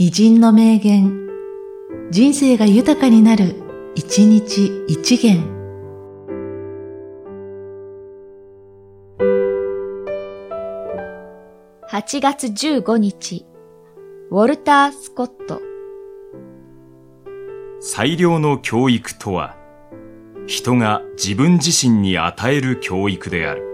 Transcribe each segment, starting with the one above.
偉人の名言、人生が豊かになる、一日一元。8月15日、ウォルター・スコット。最良の教育とは、人が自分自身に与える教育である。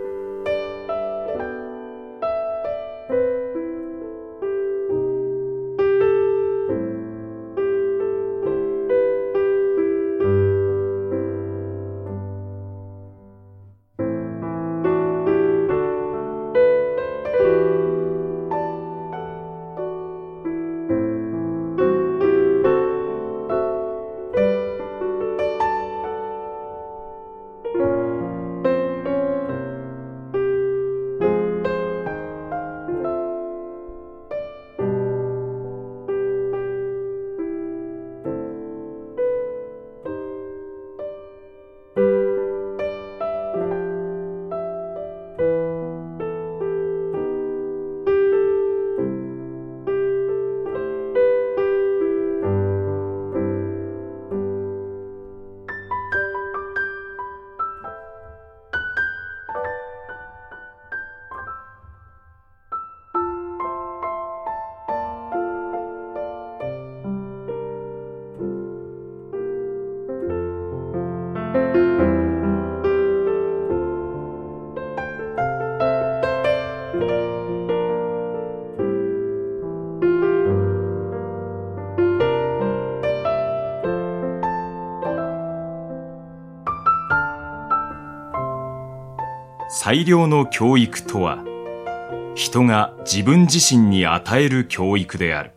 最良の教育とは、人が自分自身に与える教育である。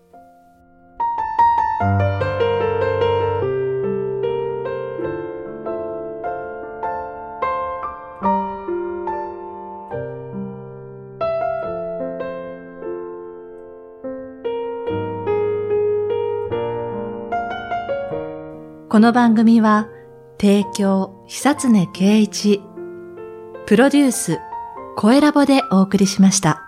この番組は、提供、久常圭一、プロデュース、声ラボでお送りしました。